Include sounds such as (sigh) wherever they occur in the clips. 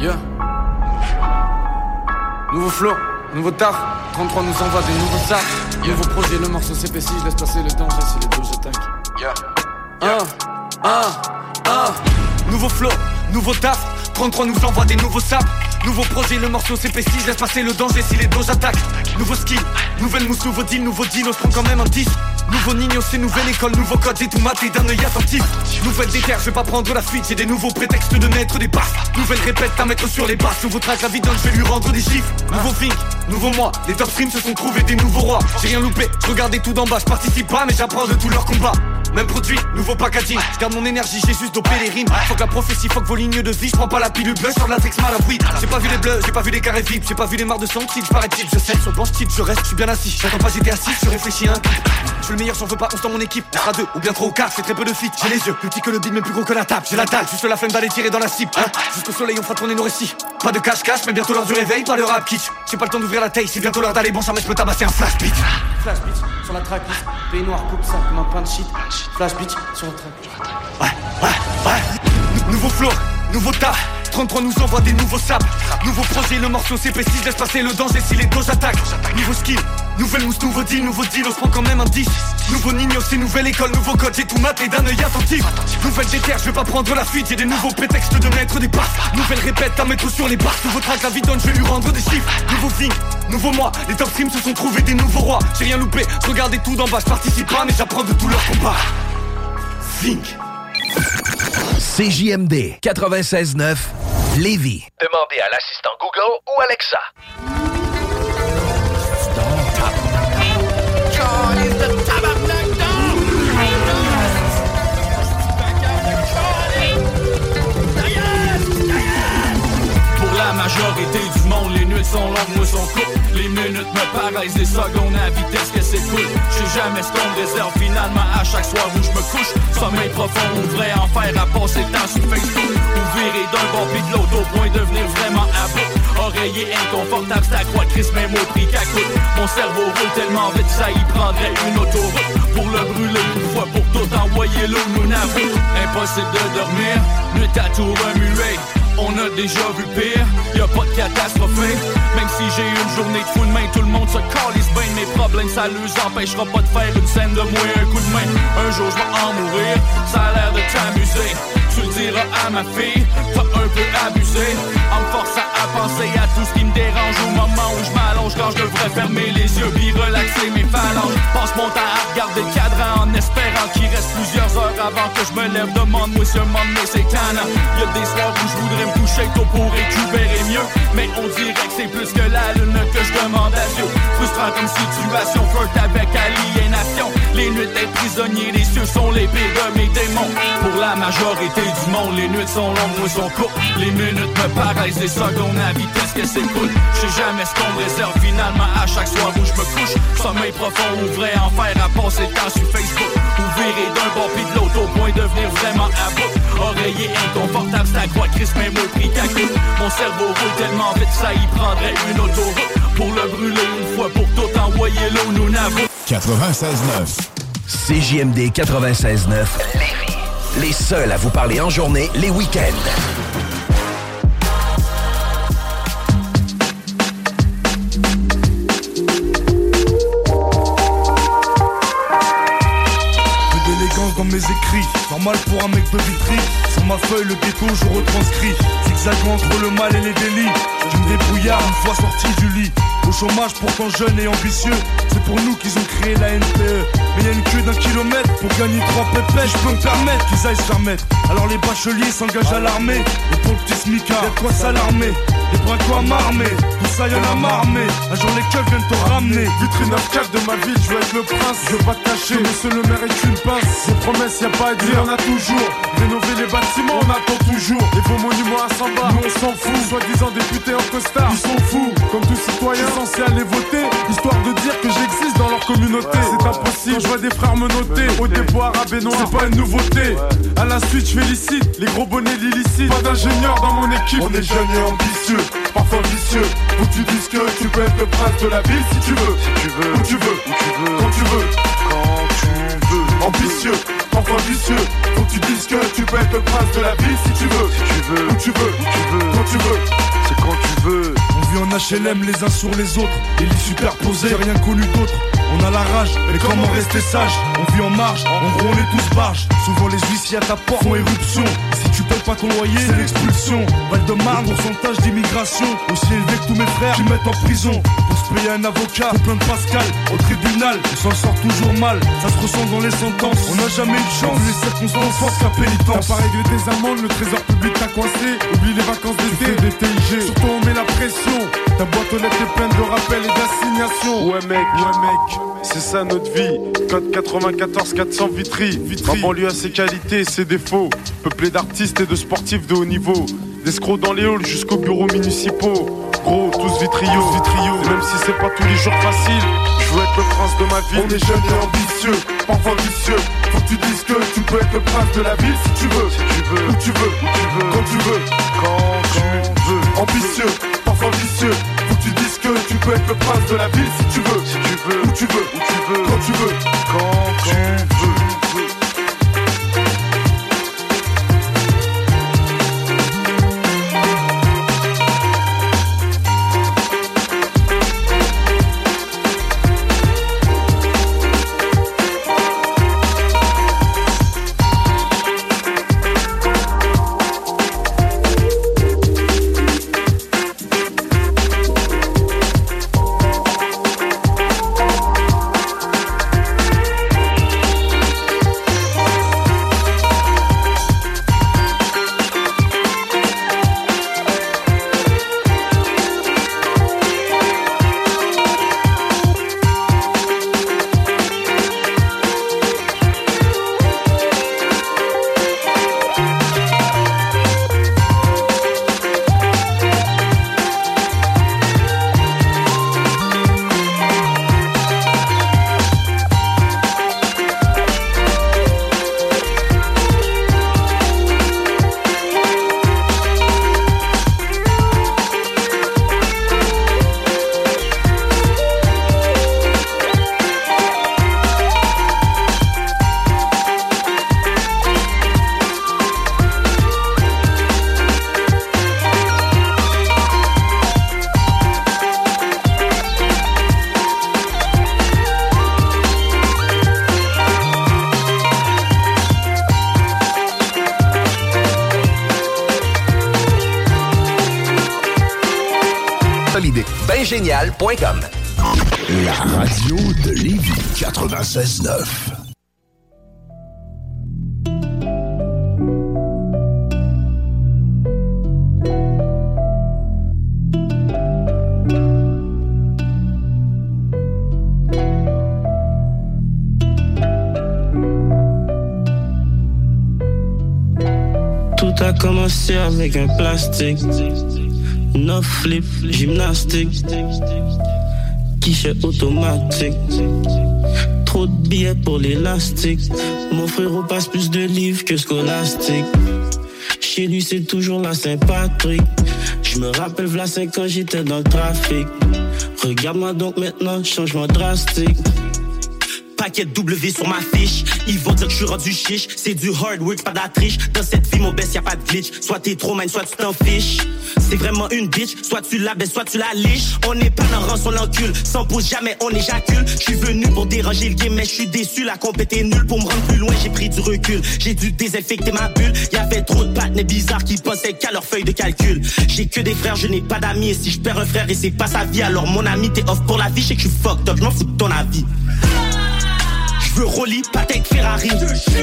Yeah. Nouveau flow, nouveau taf. 33 nous envoie des nouveaux sacs. Nouveau projet, le morceau s'épaissit. Laisse passer le temps, si les deux, je. Yeah. 1, 1, nouveau flow, nouveau taf, 33 nous envoie des nouveaux sables. Nouveau projet, le morceau c'est pestis, laisse passer le danger si les dos attaquent. Nouveau skill, nouvelle mousse, nouveau deal, nouveau dino, se prend quand même un 10. Nouveau Nino, c'est nouvelle école, nouveau code, j'ai tout maté d'un œil attentif. Nouvelle déterre, je vais pas prendre la fuite, j'ai des nouveaux prétextes de mettre des passes. Nouvelle répète à mettre sur les basses, nouveau track, la vidange, je vais lui rendre des chiffres. Nouveau think, nouveau moi, les top streams se sont trouvés des nouveaux rois. J'ai rien loupé, je regardais tout d'en bas, je participe pas, mais j'apprends de tous leurs combats. Même produit, nouveau packaging, garde mon énergie, j'ai juste dopé les rimes. Faut que la prophétie, faut que vos lignes de vie, je prends pas la pilule bleue sur de la texte mal à J'ai pas vu les bleus, j'ai pas vu les carrés vides, j'ai pas vu les marres de sang, type, je parais type, je sais, sur banche type, je reste, je suis bien assis. J'attends pas, j'étais assis, je réfléchis un Je suis le meilleur, j'en veux pas, on dans mon équipe. On sera deux, ou bien trois ou quatre, c'est très peu de fit. J'ai les yeux plus petits que le bide, mais plus gros que la table. J'ai la dalle, juste la flemme d'aller tirer dans la cible. Hein Jusqu'au soleil, on fera tourner nos récits. Pas de cache-cache, mais bientôt l'heure du réveil, pas le rap kitsch. J'ai pas le temps d'ouvrir la taille, c'est bientôt l'heure d'aller bon, jamais je peux tabasser un flash beat. Flash beat sur la track, pays noir coupe ça comme un pain de shit. Flash beat sur la track. Ouais, ouais, ouais. Nouveau flow, nouveau taf. 33 nous envoie des nouveaux sables. Nouveau projet, le morceau s'épaissit, laisse passer le danger si les dos attaquent. Nouveau skill, nouvelle mousse, nouveau deal, nouveau deal, on se prend quand même un 10 Nouveau Nino, c'est nouvelle école, nouveau code, j'ai tout maté d'un œil attentif. Nouvelle déterre, je vais pas prendre la fuite, j'ai des nouveaux prétextes de mettre des baffes Nouvelle répète à mettre sur les barres, nouveau track, la vie donne, je vais lui rendre des chiffres. Nouveau thing, nouveau moi, les top se sont trouvés des nouveaux rois. J'ai rien loupé, je regardais tout d'en bas, je participe pas, mais j'apprends de tous leurs combats Think CJMD 96.9 Lévis. Demandez à l'assistant Google ou Alexa. Pour la majorité sont longues, moi sont. Les minutes me paraissent des secondes à vitesse que c'est cool. Je sais jamais ce qu'on réserve finalement à chaque soir où je me couche. Sommeil profond, ou vrai enfer à passer le temps sur Facebook. Ou virer d'un bord puis de l'autre au point de devenir vraiment à bout. Oreiller inconfortable, c'est à croix de Christ, même au prix qu'à coûte. Mon cerveau roule tellement vite, ça y prendrait une autoroute. Pour le brûler une fois pour tout, envoyer l'eau, nous n'avons. Impossible de dormir, nuit à tout remuer. On a déjà vu pire, y a pas de catastrophe Même si j'ai une journée de fou de main, tout le monde se calisse bien. Mes problèmes, ça nous empêchera pas de faire une scène de moi un coup de main. Un jour je vais en mourir, ça a l'air de t'amuser. Tu le diras à ma fille, t'as un peu abusé. En me forçant penser à tout ce qui me dérange Au moment où je m'allonge quand je devrais fermer les yeux Puis relaxer mes phalanges. Passe mon temps à regarder le cadran en espérant qu'il reste plusieurs heures avant que je me lève. Demande-moi un moment c'est tannant. Y'a des soirs où je voudrais me coucher tôt pour récupérer mieux. Mais on dirait que c'est plus que la lune que je demande à Dieu. Frustrant comme situation, flirt avec aliénation. Les nuits d'être prisonnier, les cieux sont les pires de mes démons. Pour la majorité du monde, les nuits sont longues, moi sont courtes. Les minutes me paraissent des secondes à vitesse que cool? Je sais jamais ce qu'on me réserve. Finalement à chaque soir où je me couche Sommeil profond ou vrai enfer à passer le temps sur Facebook. Ou virer d'un bord puis de l'autre au point de devenir vraiment à bout. Oreiller inconfortable, c'est à croix Christ même au prix coûte Mon cerveau roule tellement vite, ça y prendrait une autoroute. Pour le brûler une fois pour tout envoyer l'eau, nous n'avons 96.9 CJMD 96.9 Les seuls à vous parler en journée, les week-ends. des écrits. Normal pour un mec de Vitry. Sur ma feuille, le ghetto, je retranscris. Zigzag entre le mal et les délits. Je me débrouillard une fois sorti du lit. Au chômage, pourtant jeune et ambitieux. C'est pour nous qu'ils ont créé la NPE. Mais y a une queue d'un kilomètre pour gagner trois pépettes. Je peux me permettre qu'ils aillent se remettre. Alors les bacheliers s'engagent à l'armée. Et pour le petit smicard, y'a quoi s'alarmer. Les bras quoi m'armer, tout ça y'en a marmé. Un jour les keufs viennent te ramener. Vitrine 9 de ma ville, je veux être le prince. Je veux pas te cacher, monsieur le maire est une pince. Ces promesses, y a pas à dire, on a toujours. Rénover les bâtiments, on attend toujours. Les beaux monuments à 100 bas, nous on s'en fout. Soi-disant députés en costard, ils sont fous. Comme tout citoyen censé aller voter, histoire de dire que j'existe dans leur communauté. C'est impossible, je vois des frères me noter. Au arabe et noir, c'est pas une nouveauté. À la suite, je félicite les gros bonnets l'illicite. Pas d'ingénieur dans mon équipe. On est jeunes et ambitieux parfois vicieux. Où tu dis que tu peux être le prince de la ville si tu veux. Si tu veux, où tu veux, où tu veux, quand tu veux, quand tu veux. Ambitieux, parfois vicieux. Faut que tu dises que tu peux être le prince de la ville si tu veux. Si tu veux, où tu veux, où tu veux, quand tu veux. C'est quand tu veux. On vit en HLM les uns sur les autres. Et les superposés, rien connu d'autre. On a la rage, mais comment rester sage On vit en marge, en gros on est tous barges. Souvent les huissiers à ta porte font éruption. Si tu payes pas ton loyer, c'est l'expulsion. Val de Marne, pourcentage d'immigration. Aussi élevé que tous mes frères qui mettent en prison. Pour se payer un avocat, faut plein de Pascal Au tribunal, on s'en sort toujours mal Ça se ressent dans les sentences, on n'a jamais eu de chance Les circonstances fortes qu'à pénitence. T'as pas réglé tes amendes, le trésor public t'a coincé. Oublie les vacances d'été, des TIG Surtout on met la pression. Ta boîte aux lettres est pleine de rappels et d'assignations. Ouais mec, ouais mec c'est ça notre vie. Code 94 400 Vitry. Vitry. En banlieue a ses qualités et ses défauts. Peuplé d'artistes et de sportifs de haut niveau. D'escrocs dans les halls jusqu'aux bureaux municipaux. Gros, tous vitrio, vitrio. même si c'est pas tous les jours facile, je veux être le prince de ma ville. On est jeunes et ambitieux, parfois vicieux. Faut que tu dises que tu peux être le prince de la ville si tu veux. Si tu veux, où tu veux, où tu veux, quand tu veux, quand tu veux. Ambitieux, parfois vicieux. Que tu peux être le prince de la ville si tu veux. Si tu veux, où tu veux, où tu veux, quand tu veux, quand tu veux. 96.9. Tout a commencé avec un plastique. No flip, gymnastique. L'élastique. Mon frérot passe plus de livres que scolastique. Chez lui, c'est toujours la Saint-Patrick. Je me rappelle, v'là 5 ans, j'étais dans le trafic. Regarde-moi donc maintenant, changement drastique. Paquet W sur ma fiche. Ils vont dire que je suis rendu chiche. C'est du hard work, pas de la triche. Dans cette vie, mon best, y a pas de glitch. Soit t'es trop man, soit tu t'en fiches. C'est vraiment une bitch. Soit tu la baisses, soit tu la liches. On n'est pas dans rang, on l'encule. Sans jamais on éjacule. Je suis venu pour déranger le game, mais je suis déçu. La compète est nulle. Pour me rendre plus loin, j'ai pris du recul. J'ai dû désinfecter ma bulle. Y avait trop de patnes bizarres qui pensaient qu'à leur feuille de calcul. J'ai que des frères, je n'ai pas d'amis. Et si je perds un frère et c'est pas sa vie, alors mon ami t'es off pour la vie. Je sais que je suis fucked up, je fous de ton avis. Je veux Rolly, Patek, Ferrari.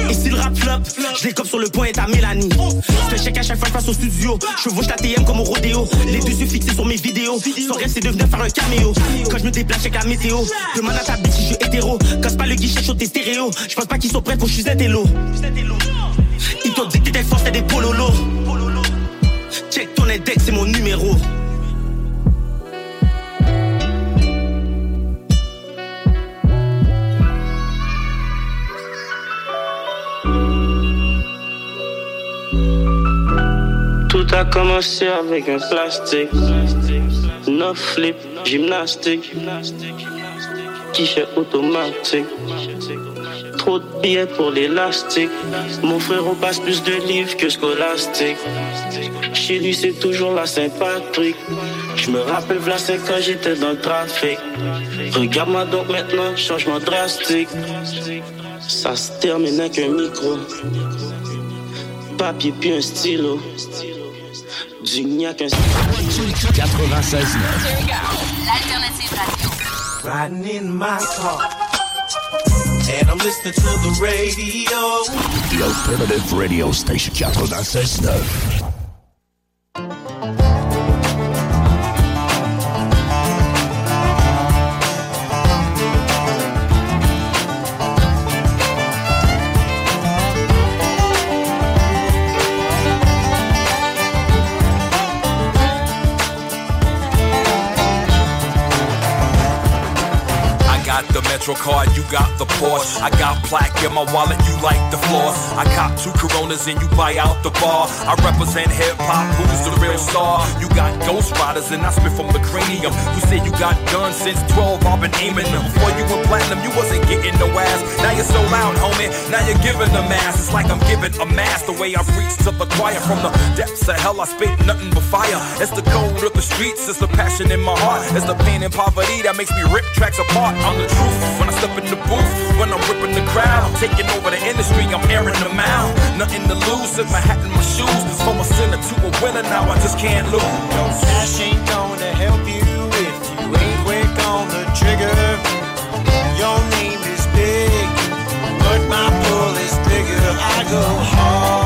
Et si le rap flop, je les comme sur le point et à Mélanie. Je fais check à chaque fois passe au studio. Je vauche la TM comme au rodéo. Les deux yeux fixés sur mes vidéos. Son rêve c'est de venir faire un caméo. Quand je me déplace, check la météo. Demande à ta bitch si je suis hétéro. Casse pas le guichet chaud tes stéréo. Je pense pas qu'ils sont prêts pour je suis intello. Ils t'ont dit que t'étais force, t'es des pololos. Check ton index, c'est mon numéro. Tout a commencé avec un plastique. Neuf flip, gymnastique. Guichet automatique. Trop de billets pour l'élastique. Mon frère, on passe plus de livres que scolastique. Chez lui, c'est toujours la Saint-Patrick. Je me rappelle, là, c'est quand j'étais dans le trafic. Regarde-moi donc maintenant, changement drastique. Ça se termine avec un micro. Papier puis un stylo. Du gnac, un 96 L'alternative radio. Riding in my car. And I'm listening to the radio. The alternative radio station 96.9. Card, you got the Porsche. I got plaque in my wallet, you like the floor. I cop two Coronas and you buy out the bar. I represent hip hop, who's the real star? You got Ghost Riders and I spit from the cranium. You say you got guns since 12, I've been aiming them. Before you went platinum, you wasn't getting no ass. Now you're so loud, homie. Now you're giving the mass. It's like I'm giving a mass the way I preach to the choir. From the depths of hell, I spit nothing but fire. It's the code of the streets, it's the passion in my heart. It's the pain and poverty that makes me rip tracks apart. I'm the truth step in the booth. When I'm ripping the crowd, I'm taking over the industry, I'm airing them out. Nothing to lose if my hat in my shoes. From a sinner to a winner, now I just can't lose. Cash ain't gonna help you if you ain't quick on the trigger. Your name is big, but my pull is bigger. I go hard.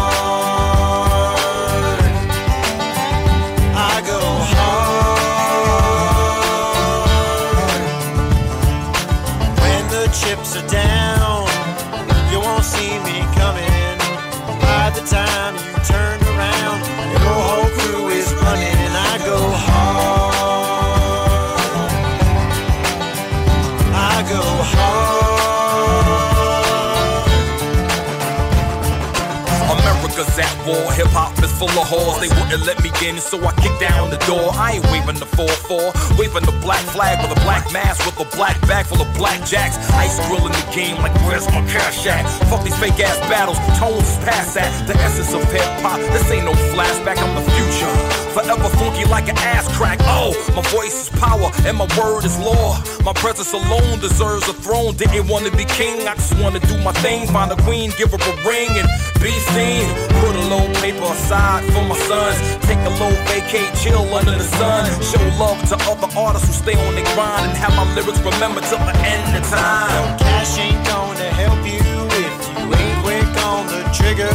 Full of whores. They wouldn't let me in, so I kicked down the door. I ain't waving the 4-4, waving the black flag with a black mask with a black bag full of black jacks. Ice grilling the game like where's my cash at? Fuck these fake ass battles, tones is past that. The essence of hip hop, this ain't no flashback, I'm the future. Forever funky like an ass crack. Oh, my voice is power and my word is law. My presence alone deserves a throne. Didn't want to be king, I just want to do my thing. Find a queen, give her a ring and be seen. Put a little paper aside for my sons. Take a little vacate, chill under the sun. Show love to other artists who stay on their grind and have my lyrics remembered till the end of time. Cash ain't gonna help you if you ain't quick on the trigger.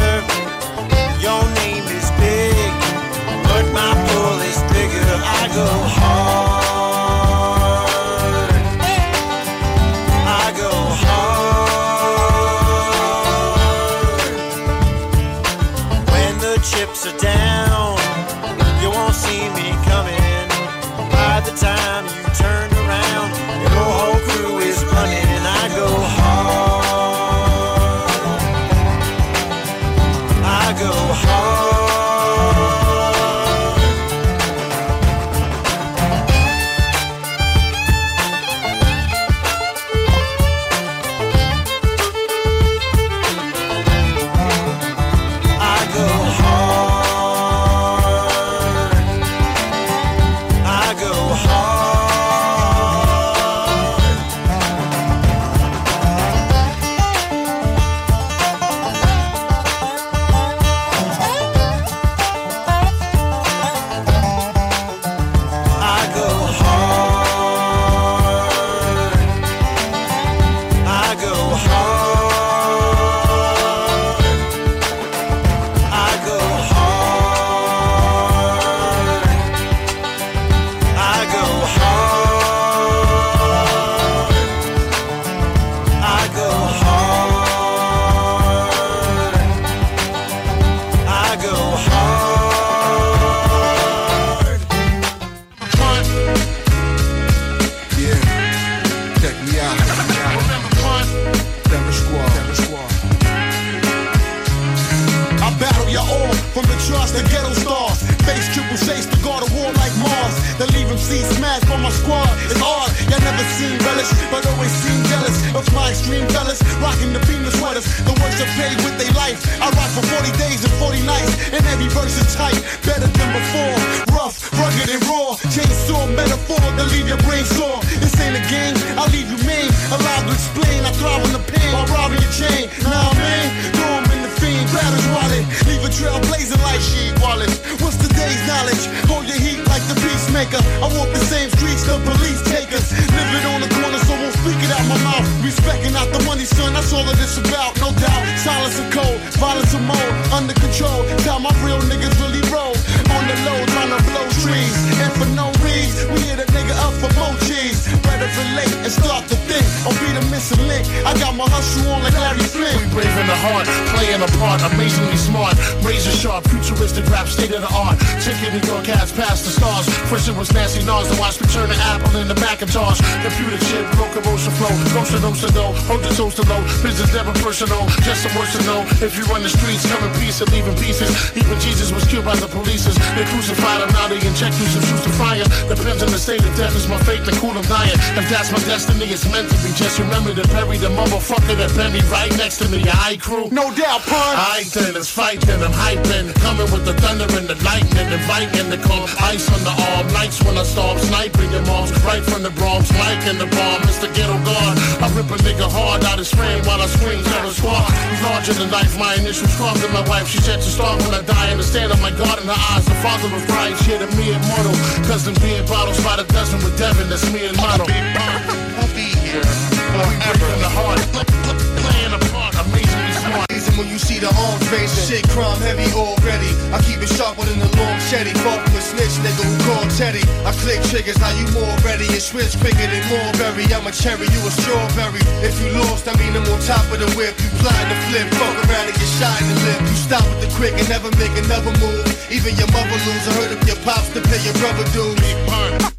Your name is big, but my pull is bigger. I go hard. State of death, is my fate, the cool I'm dying. If that's my destiny, it's meant to be. Just remember to bury the motherfucker that me right next to me. I crew. No doubt, pun. I then it's fighting, I'm hyping. Coming with the thunder and the lightning, inviting the calm. Ice on the arm, nights when I storm, sniping your moms. Right from the Bronx, Mike in the bomb, Mr. Ghetto God. I rip a nigga hard out his frame while I scream, terror squad. Larger than life, my initials carved in my wife. She said to start when I die, understand I'm my God in her eyes. The father of Christ, here to me immortal. Cousin beer bottles by the dozen with Devin, that's me and Mono. I'll be here forever in the heart. Playing a part, amazingly smart. When you see the arms raising, shit crime heavy already. I keep it sharper than the long shetty. Fuck with snitch nigga who called Teddy. I click triggers, now you more ready. And switch quicker than Mulberry. I'm a cherry, you a strawberry. If you lost, I mean I'm on top of the whip. You plotting to flip, fuck around and get shot in the lip. You stop with the quick and never make another move. Even your mother lose. I heard of your pops to pay your brother dues.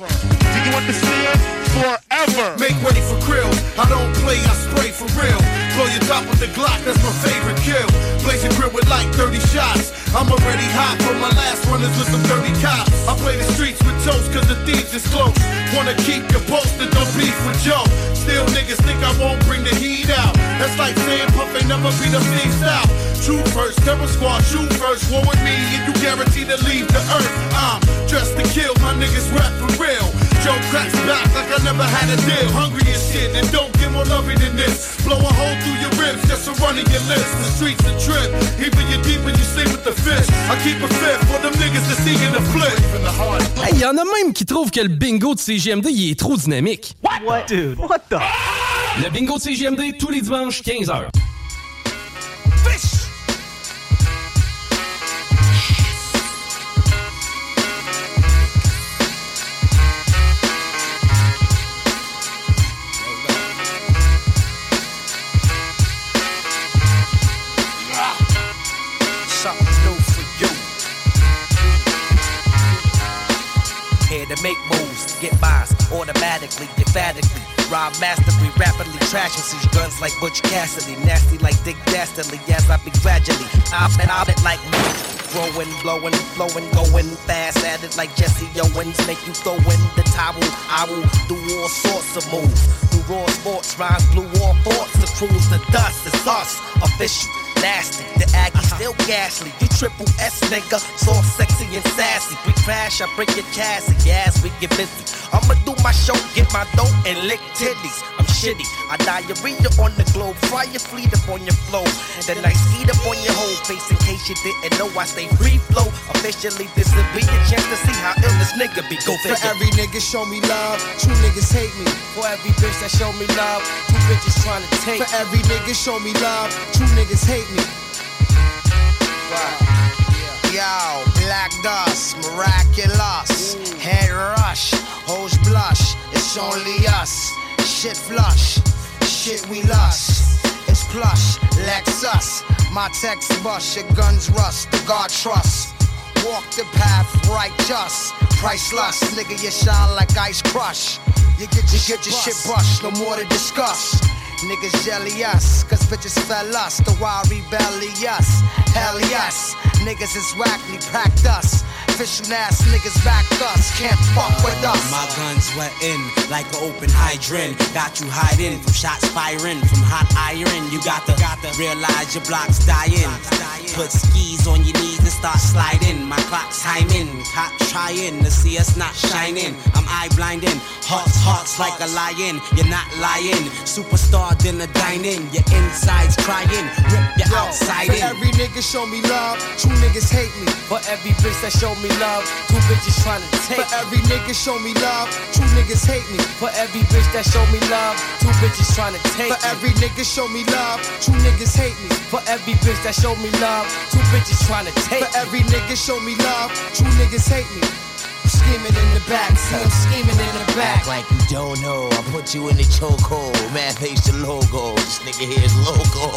Do you understand? Forever. Make ready for krill. I don't play, I spray for real. Blow your top with the Glock, that's my favorite kill. Blazing grill with like 30 shots. I'm already hot for my last runners with some dirty cops. I play the streets with toast cause the thieves is close. Wanna keep you posted, don't beef with Joe. Still niggas think I won't bring the heat out. That's like saying Puff ain't never beat a thief out. Shoot first, terror squad, shoot first. War with me and you guaranteed to leave the earth. I'm dressed to kill, my niggas rap for real. Joe cracks back like I never had a deal. Hungry as shit and don't get more loving than this. Blow a hole through your ribs just to run in your lips. The streets a trip. Even you deep when you sleep with the fish. I keep a fifth for them niggas to see in the flip. In the heart. Hey, y en a même qui trouvent que le bingo de CGMD il est trop dynamique. What? Dude. What the? Le bingo de CGMD tous les dimanches 15h. Something make moves, get buys automatically, emphatically. Rob masterfully, rapidly trashing these guns like Butch Cassidy. Nasty like Dick Dastardly, as I be gradually. I've been out it like me. Growing, blowing, flowing, going fast at it like Jesse Owens. Make you throw in the towel. I will do all sorts of moves. Do raw sports, rhymes, blue war forts. The crew's the dust, it's us. Official, nasty. The Aggie still ghastly. You triple S nigga, soft, sexy, and sassy. We crash, I break your chassis. Yes, we get busy. I'ma do my show, get my dough, and lick titties. I'm shitty. I diarrhea on the globe, fry your fleet up on your flow. Then I eat up on your whole face in case you didn't know I stay free flow. Officially, this will be your chance to see how ill this nigga be. Go For every nigga show me love, true niggas hate me. For every bitch that show me love, two bitches trying to take. For every nigga show me love, true niggas hate me. Yo, black dust, miraculous. Head rush, hoes blush. It's only us. Shit flush, shit we lust. It's plush, Lexus. My text bust, your guns rust. The God trust. Walk the path righteous, priceless. Nigga, you shine like ice crush. You get your, you get your shit brushed, no more to discuss. Niggas jelly us, cause bitches fell us. The wild rebellious. Hell yes. Niggas is wackly, packed us. Official ass niggas back us, can't fuck with us. My guns wet in like an open hydrant. Got you hiding from shots firing, from hot iron. You got to, got to realize your block's dying. Put skis on your knees and start sliding. My clock's timing, cop trying to see us not shining. I'm eye blinding, hearts, hearts like a lion. You're not lying. Superstar dinner dining, your insides crying. Rip your outside For in. every nigga show me love, two niggas hate me. For every bitch that show me love, two bitches tryna take. For every nigga show me love, two niggas hate me. For every bitch that show me love, two bitches tryna take. For every nigga show me love, two niggas hate me. For every bitch that show me love, two bitches tryna take. For every nigga show me love, two niggas hate me. Scheming in the back, see him scheming in the back. Act like you don't know. I put you in the chokehold. Man, face the logo. This nigga here's logo.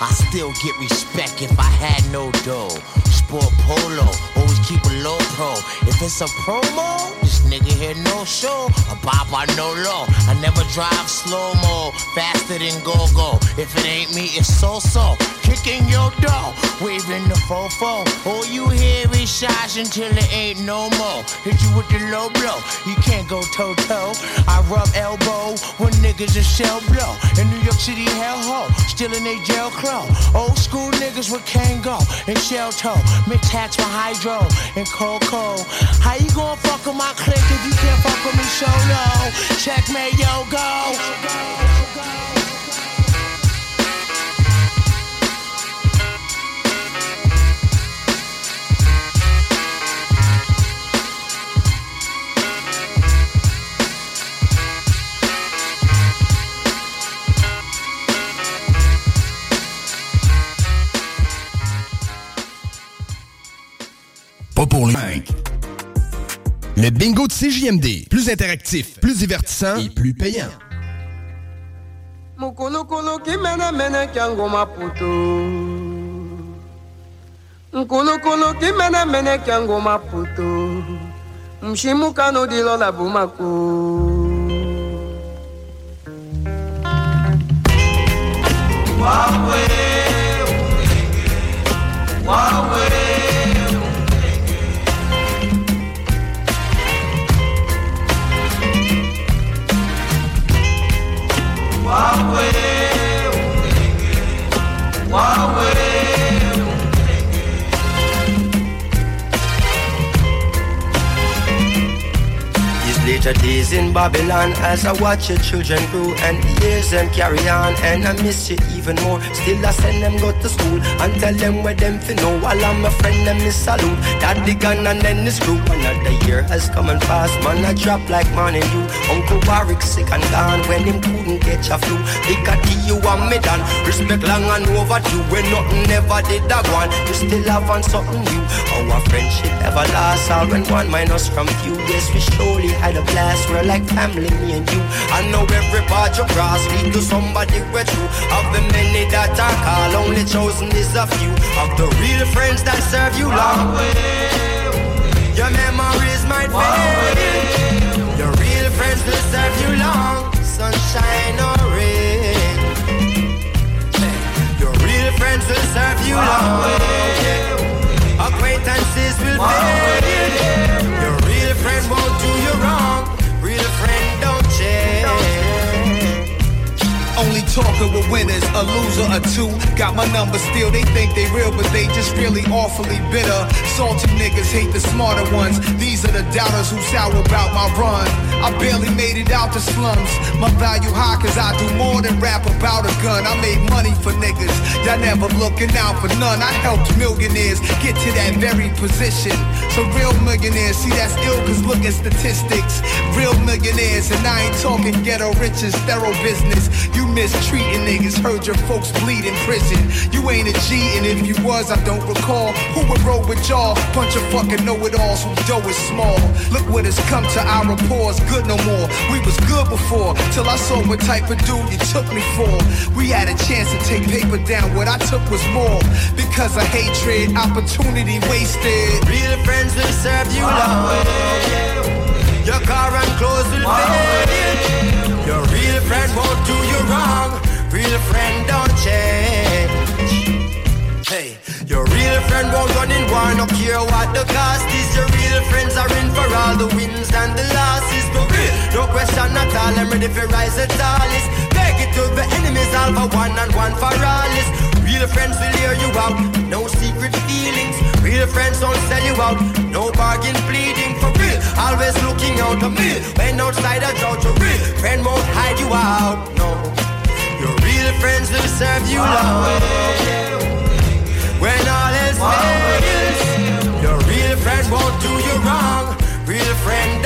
I still get respect if I had no dough. Sport polo, always keep a low pro. If it's a promo, this nigga here no show. A bop I no low. I never drive slow mo, faster than go go. If it ain't me, it's so so. Kicking your door, waving the fofo. All you hear is shots until it ain't no more. Hit you with the low blow, you can't go toe toe. I rub elbow when niggas a shell blow. In New York City, hellhole, still in they jail crow. Old school niggas with Kangol and shell toe. Mix hats with hydro and cocoa. How you gonna fuck with my clique if you can't fuck with me? Checkmate, yo, go. Pas pour les Le bingo de CJMD. Plus interactif, plus divertissant et plus payant. Mukulukulu kimene mene kyango maputo Nkulukulu kimene mene kyango maputo Mshimukano dilo la bumako Wawe Wawe later days in Babylon as I watch your children grow and the years them carry on and I miss you even more. Still I send them go to school and tell them where them to know while I'm a friend them is salute. That the gun and then this group another year has come and passed. Man I drop like morning you. Uncle Warwick sick and gone when him couldn't catch a flu. Big at you and me done. Respect long and overdue when nothing ever did that one. You still have on something new. Our friendship ever lasts all when one minus from few. Yes, we surely had a blast. We're like family, me and you. I know every part you cross lead to somebody we're true. Of the many that I call, only chosen is a few. Of the real friends that serve you long. Your memories might fade. Your real friends will serve you long. Sunshine or rain. Your real friends will serve you long. Acquaintances will fade. Real friend won't do you wrong. Real friend don't change. Only talking with winners, a loser or two. Got my number still, they think they real, but they just really awfully bitter. Salty niggas hate the smarter ones. These are the doubters who sour about my run. I barely made it out the slums. My value high cause I do more than rap about a gun. I made money for niggas. Y'all never looking out for none. I helped millionaires get to that very position. So real millionaires, see that's ill cause look at statistics. Real millionaires, and I ain't talking ghetto riches, thorough business. You mistreating niggas, heard your folks bleed in prison. You ain't a G, and if you was, I don't recall. Who would roll with y'all? Bunch of fucking know-it-alls who dough is small. Look what has come to our rapport, good no more. We was good before, till I saw what type of dude you took me for. We had a chance to take paper down, what I took was more. Because of hatred, opportunity wasted. Real friends will serve you long. Your car and clothes will fade. Your real friend won't do you wrong. Real friend don't change. Hey, your real friend won't run in war, no care what the cost is. Your real friends are in for all the wins and the losses. No no question at all. I'm ready for rise the tallest. Take it to the enemies, all for one and one for all. is. Real friends will hear you out, no secret feelings. Real friends don't sell you out, no bargain pleading for real. Always looking out for me. When outside a drought, your real friend won't hide you out. No, your real friends will serve you love. When all is fails, your real friend won't do you wrong. Real friend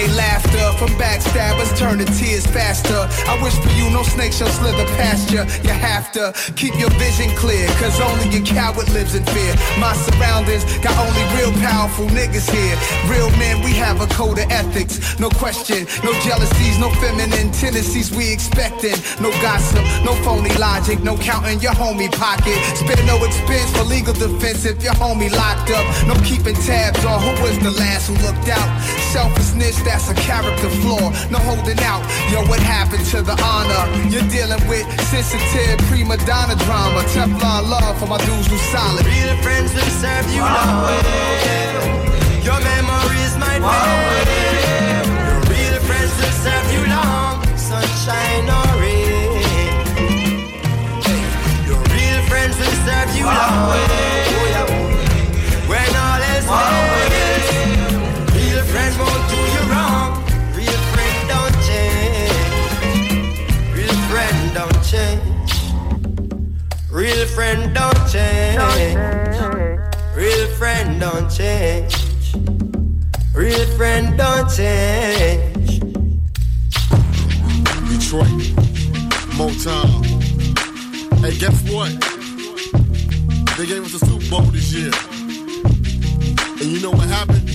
May laughter from backstabbers turn to tears faster. I wish for you no snake shall slither past you. You have to keep your vision clear, cause only a coward lives in fear. My surroundings got only real powerful niggas here. Real men, we have a code of ethics. No question, no jealousies, no feminine tendencies we expecting. No gossip, no phony logic, no counting your homie pocket. Spare no expense for legal defense if your homie locked up. No keeping tabs on who was the last who looked out. Selfishness, that's a character flaw. No holding out. Yo, what happened to the honor? You're dealing with sensitive prima donna drama. Teflon love for my dudes who solid. Real friends will serve you long. Your memories might fade. Your real friends will serve you long. Sunshine or rain. Your real friends will serve you long. Oh, yeah. When all is fails, Real friend don't change. Real friend don't change. Real friend don't change. Detroit, Motown. Hey, guess what? They gave us the Super Bowl this year. And you know what happened?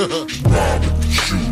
(laughs) Robbing,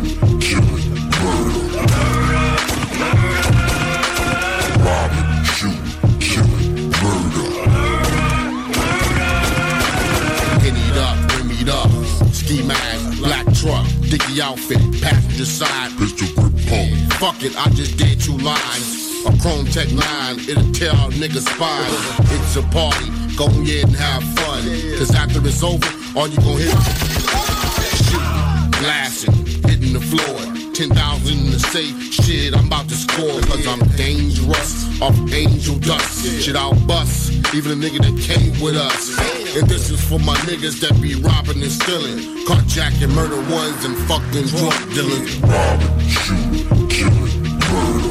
dicky outfit, passenger side, pistol grip pump. Fuck it, I just did two lines. A chrome tech line, it'll tear out niggas' spine. It's a party, go ahead and have fun. Cause after it's over, all you gon' hear is shooting, blasting, hitting the floor. 10,000 in the safe, shit, I'm about to score. Cause I'm dangerous, off angel dust. Shit, I'll bust, even a nigga that came with us. And this is for my niggas that be robbing and stealing. Carjacking, murder ones, and fucking drug dealers. Robbing, shooting, killing, murder.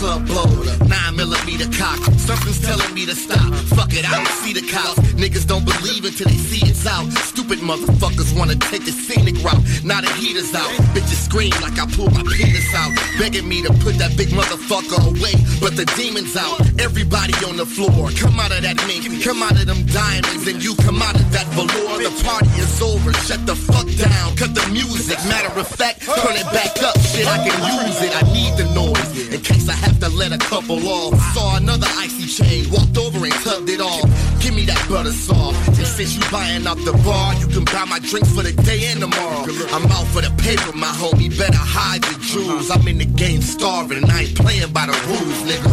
Club, blow nine millimeter cock. Something's telling me to stop. Fuck it, I don't see the cops. Niggas don't believe until they see it's out. Stupid motherfuckers wanna take the scenic route. Now the heater's out. Bitches scream like I pulled my penis out. Begging me to put that big motherfucker away. But the demon's out. Everybody on the floor. Come out of that mink. Come out of them diamonds. And you come out of that velour. The party is over. Shut the fuck down. Cut the music. Matter of fact, turn it back up. Shit, I can use it. I need the noise. In case I have to let a couple off. Saw another chain. Walked over and tugged it off. Give me that butter soft. And since you buying out the bar, you can buy my drinks for the day and tomorrow. I'm out for the paper, my homie. Better hide the jewels. I'm in the game starving and I ain't playing by the rules, nigga.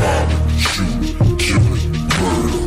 Robbing,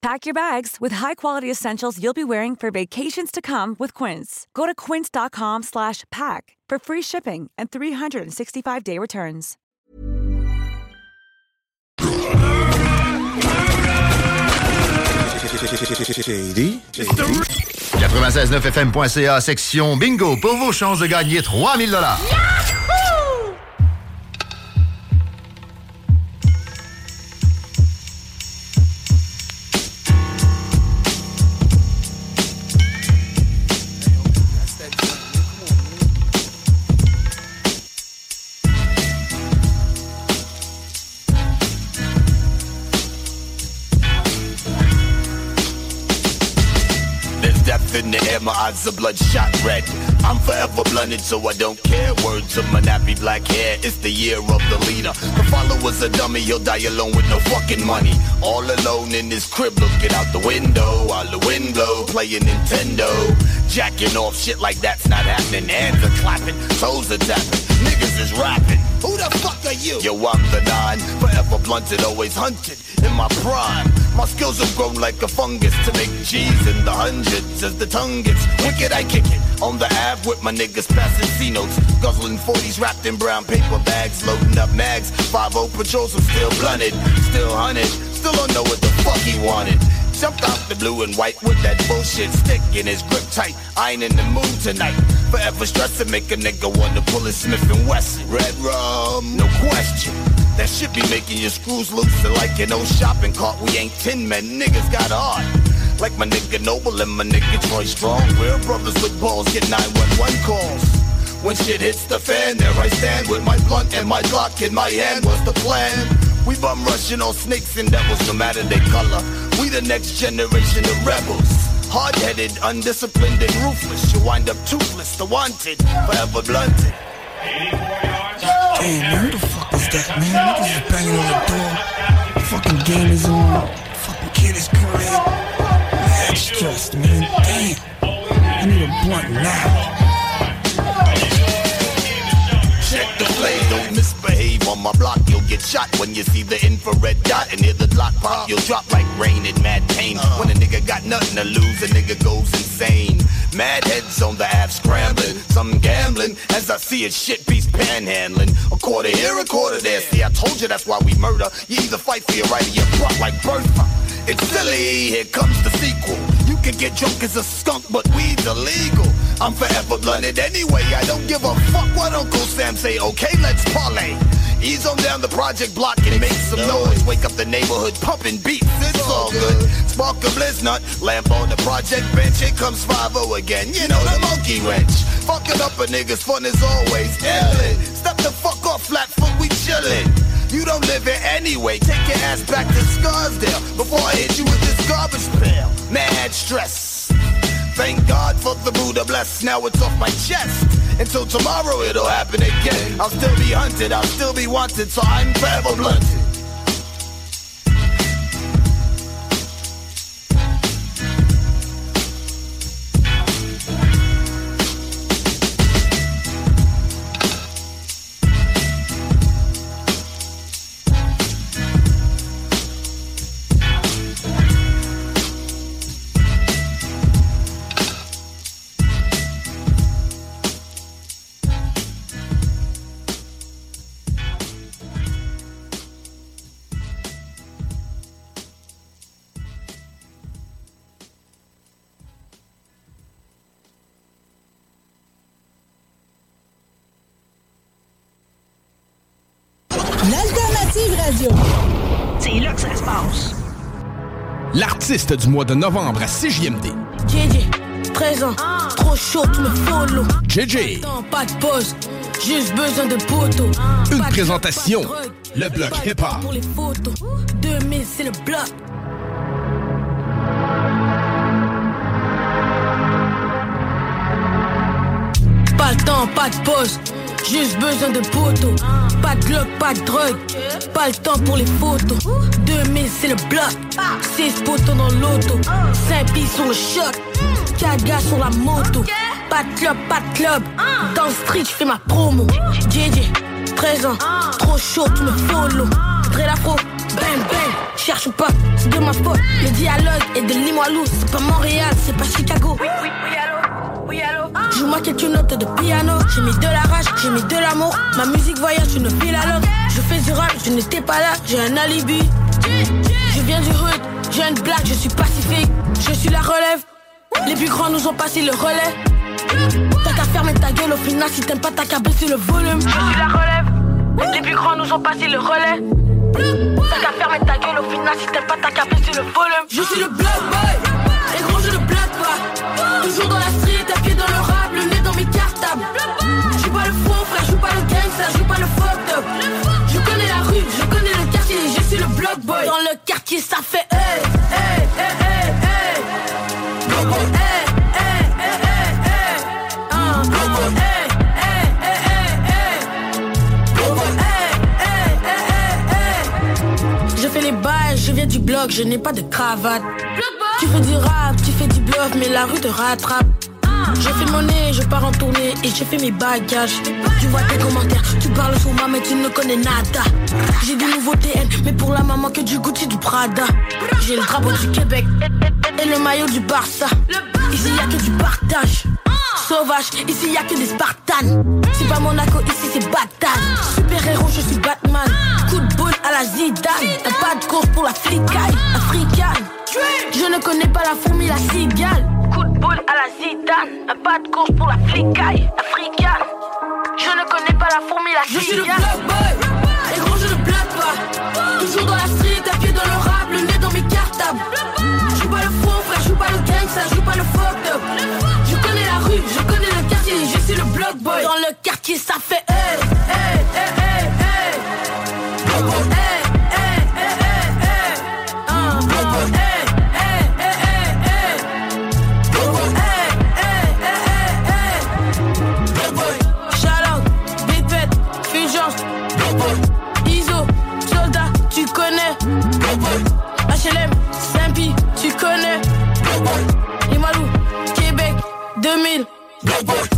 Pack your bags with high-quality essentials you'll be wearing for vacations to come with Quince. Go to quince.com slash pack for free shipping and 365-day returns. Shady. 969fm.ca, section bingo, pour vos chances de gagner 3000 dollars. My eyes are bloodshot red. I'm forever blunted, so I don't care. Words of my nappy black hair, it's the year of the leader. The follower's a dummy, he'll die alone with no fucking money. All alone in his crib, looking out the window, while the wind blow, playing Nintendo. Jacking off shit like that's not happening. Hands are clapping, toes are tapping, niggas is rapping. Who the fuck are you? Yo, I'm the nine, forever blunted, always hunted in my prime. My skills have grown like a fungus to make G's in the hundreds as the tongue gets wicked. I kick it on the ab with my niggas passing C notes, guzzling 40s wrapped in brown paper bags, loading up mags. 5 patrols, I'm still blunted, still hunted, still don't know what the fuck he wanted. Jumped out the blue and white with that bullshit stick in his grip tight. I ain't in the mood tonight. Forever stressing, make a nigga wanna pull his Smith and Wesson. Red rum, no question. That shit be making your screws loose like an old shopping cart. We ain't tin men, niggas got heart. Like my nigga Noble and my nigga Troy Strong. We're brothers with balls, get 911 calls. When shit hits the fan, there I stand with my blunt and my Glock in my hand. What's the plan? We bum rushing on snakes and devils, no matter their color. We the next generation of rebels. Hard-headed, undisciplined, and ruthless. You wind up toothless, the wanted, forever blunted. Damn, man, who the fuck is that, man? Niggas is banging on the door. Fucking game is on. Fucking kid is crib. Mad stressed, man. Damn. I need a blunt now. Check the play, don't misbehave on my block. You'll get shot when you see the infrared dot and hear the block pop. You'll drop like rain in mad pain. When a nigga got nothing to lose, a nigga goes insane. Mad heads on the app scrambling, some gambling. As I see a shit piece panhandling. A quarter here, a quarter there. See, I told you that's why we murder. You either fight for your right or you plot like Bertha. It's silly, here comes the sequel. You can get drunk as a skunk, but weed's illegal. I'm forever blunted anyway. I don't give a fuck what Uncle Sam say. Okay, let's parlay. Ease on down the project block and make some noise. Wake up the neighborhood pumping beats. It's all good. Spark a blizz nut, lamp on the project bench. Here comes 5 again. You know the monkey wrench. Fucking up a nigga's fun as always. Illin'. Step the fuck off, flat foot, we chillin'. You don't live here anyway. Take your ass back to Scarsdale before I hit you with this garbage pail. Mad stress. Thank God for the Buddha bless. Now it's off my chest. Until tomorrow it'll happen again. I'll still be hunted, I'll still be wanted, so I'm forever blunted. L'artiste du mois de novembre à CJMD. JJ, 13 ans, trop chaud, tu me follow. JJ. Pas de pause, juste besoin de poteau. Une de présentation. de Le bloc de hip-hop. Pour les photos, 2000 c'est le bloc. Pas le temps, pas de pause, juste besoin de poteau. Pas de glock, pas de drogue, pas le temps pour les photos. 2000 c'est le bloc, 6 poteaux dans l'auto, 5 billes sur le choc, 4 gars sur la moto. Pas de club, pas de club, dans le street je fais ma promo. JJ, présent. Trop chaud, tu me follow. Dre l'afro, bang bang. Cherche pas, c'est de ma faute. Le dialogue est de Limoilou, c'est pas Montréal, c'est pas Chicago. Joue-moi quelques notes de piano. J'ai mis de la rage, j'ai mis de l'amour. Ma musique voyage une file à l'autre. Je fais du rap, je n'étais pas là, j'ai un alibi. Je viens du hood, j'ai une blague, je suis pacifique. Je suis la relève. Les plus grands nous ont passé le relais. T'as qu'à fermer ta gueule au final si t'aimes pas t'as qu'à baisser le volume. Je suis la relève. Les plus grands nous ont passé le relais. T'as qu'à fermer ta gueule au final si t'aimes pas t'as qu'à baisser le volume. Je suis le block boy. Dans le quartier ça fait hey, hey, hey, hey, hey. Je fais les bails, je viens du bloc, je n'ai pas de cravate. Tu fais du rap, tu fais du bluff, mais la rue te rattrape. Je fais mon nez, je pars en tournée et j'ai fait mes bagages. Tu vois tes commentaires, tu parles sur moi mais tu ne connais nada. J'ai des nouveaux TN, mais pour la maman que du Gucci, du Prada. J'ai le drapeau du Québec et le maillot du Barça. Ici y a que du partage. Sauvage, ici y a que des Spartans. C'est pas Monaco, ici c'est Bagdad. Super héros, je suis Batman. Coup de boule à la Zidane. T'as pas de course pour la flicaille, africaine. Je ne connais pas la fourmi, la cigale. Boule à la Zidane. Pas de course pour la flicaille, africaine. Je ne connais pas la fourmi, la. Je suis le block boy. Et gros, je ne blague pas. Toujours dans la street, à pied dans le rap, le nez dans mes cartables. Je suis pas le faux frère, je suis pas le gangster, je suis pas le fucked up. Je connais la rue, je connais le quartier, je suis le block boy. Dans le quartier, ça fait hey, hey, 2000.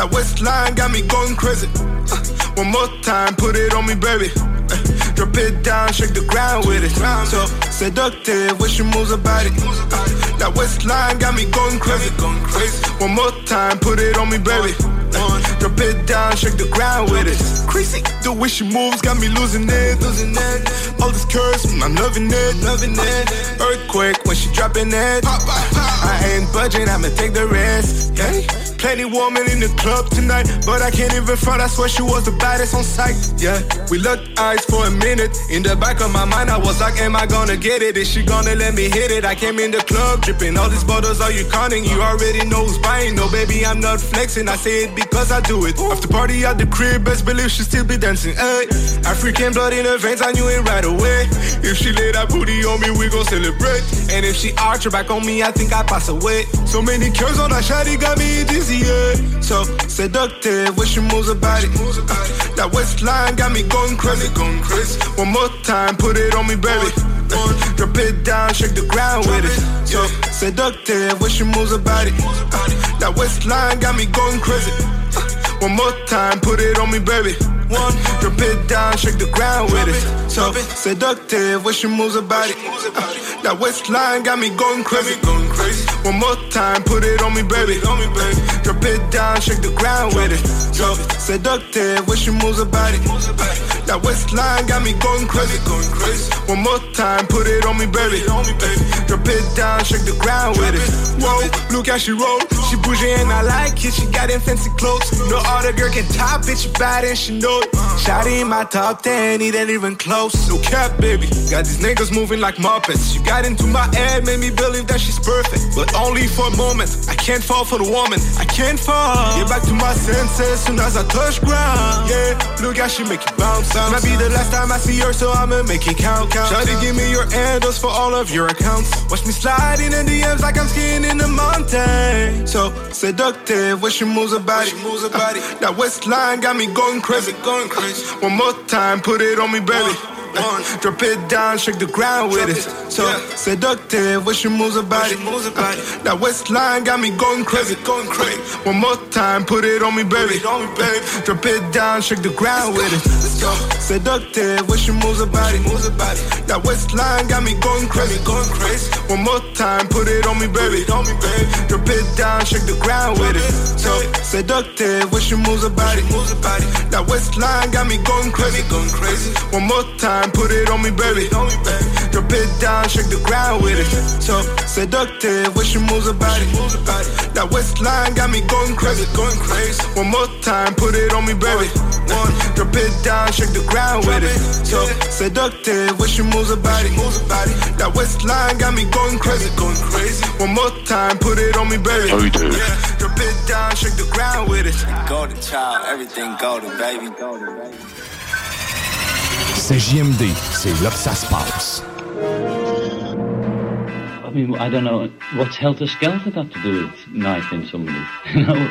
that waistline got me going crazy. Uh, one more time, put it on me, baby. Uh, drop it down, shake the ground with it. So seductive, wish your moves about it. Uh, that waistline got me going crazy. One more time, put it on me, baby. Uh, drop it down, shake the ground with it. Crazy, the way she moves got me losing it, losing it. All this curves, I'm loving it, loving it. Earthquake when she dropping it. I ain't budging, I'ma take the risk. Yeah. Plenty woman in the club tonight, but I can't even front. I swear she was the baddest on sight. Yeah, we looked eyes for a minute. In the back of my mind, I was like, Am I gonna get it? Is she gonna let me hit it? I came in the club dripping. All these bottles are you counting? You already know who's buying. No, baby, I'm not flexing. I say it because I do it. After party at the crib, best believe she still be dancing. Hey, African blood in her veins, I knew it right away. If she lay that booty on me, we gon' celebrate. And if she arch her back on me, I think I pass away. So many curves on that shawty got me dizzy, yeah. So seductive, wish she moves about it. That waistline got me going crazy, going crazy. One more time, put it on me, baby. Drop it down, shake the ground with it. So seductive, wish she moves about it. That waistline got me going crazy. One more time, put it on me, baby. One, drop it down, shake the ground with it. So seductive, wish she moves about it. Uh, that waistline got me going crazy. One more time, put it on me, baby. On me, baby. Drop it down, shake the ground with it. So seductive, wish she moves about it. That West line got me going crazy, going crazy. One more time, put it on me, baby. On me, baby. Drop it down, shake the ground with it. Whoa, look how she roll. She bougie and I like it. She got them fancy clothes. No other girl can top it. She bad and she know it. Shotty in my top 10, it ain't even close. No cap, baby. Got these niggas moving like Muppets. She got into my head, made me believe that she's perfect. But only for a moment. I can't fall for the woman. I can't fall. Get back to my senses soon as I touch ground. Yeah, look how she make it bounce. Might be the last time I see her, so I'ma make it count. count. to give me your handles for all of your accounts. Watch me slide in the DMs like I'm skiing in the mountain. So seductive when she moves her body. Moves body. Uh, (laughs) that West line got me going crazy. Going crazy. One more time, put it on me, baby. One. Drop it down, shake the ground with it. So seductive when she moves her body. Moves her body. Uh, that West line got me going crazy, going crazy. One more time, put it on me, baby. On me, baby. Drop it down, shake the ground with it. So seductive when she moves her body. Moves her body. That West line got me going crazy, going crazy. One more time, put it on me, baby. On me, baby. Drop it down, shake the ground with it. So seductive when she moves her body. Moves her body. That West line got me going crazy, going crazy. One more time time, put it on me, baby. On me, baby. Drop it down, shake the ground with it. So seductive when she moves her body. Moves her body. That West line got me going crazy, going crazy. One more time, put it on me, baby. One, drop it down, shake the ground with it. So seductive when she moves her body. Moves her body. That West line got me going crazy, going crazy. One more time, put it on me, baby. Oh, you do. Yeah, drop it down, shake the ground with it. Golden child, everything golden, baby. Golden, baby. CJMD, c'est là que ça se passe. I mean, I don't know what's Helter Skelter got to do with knifing somebody, (laughs) you know?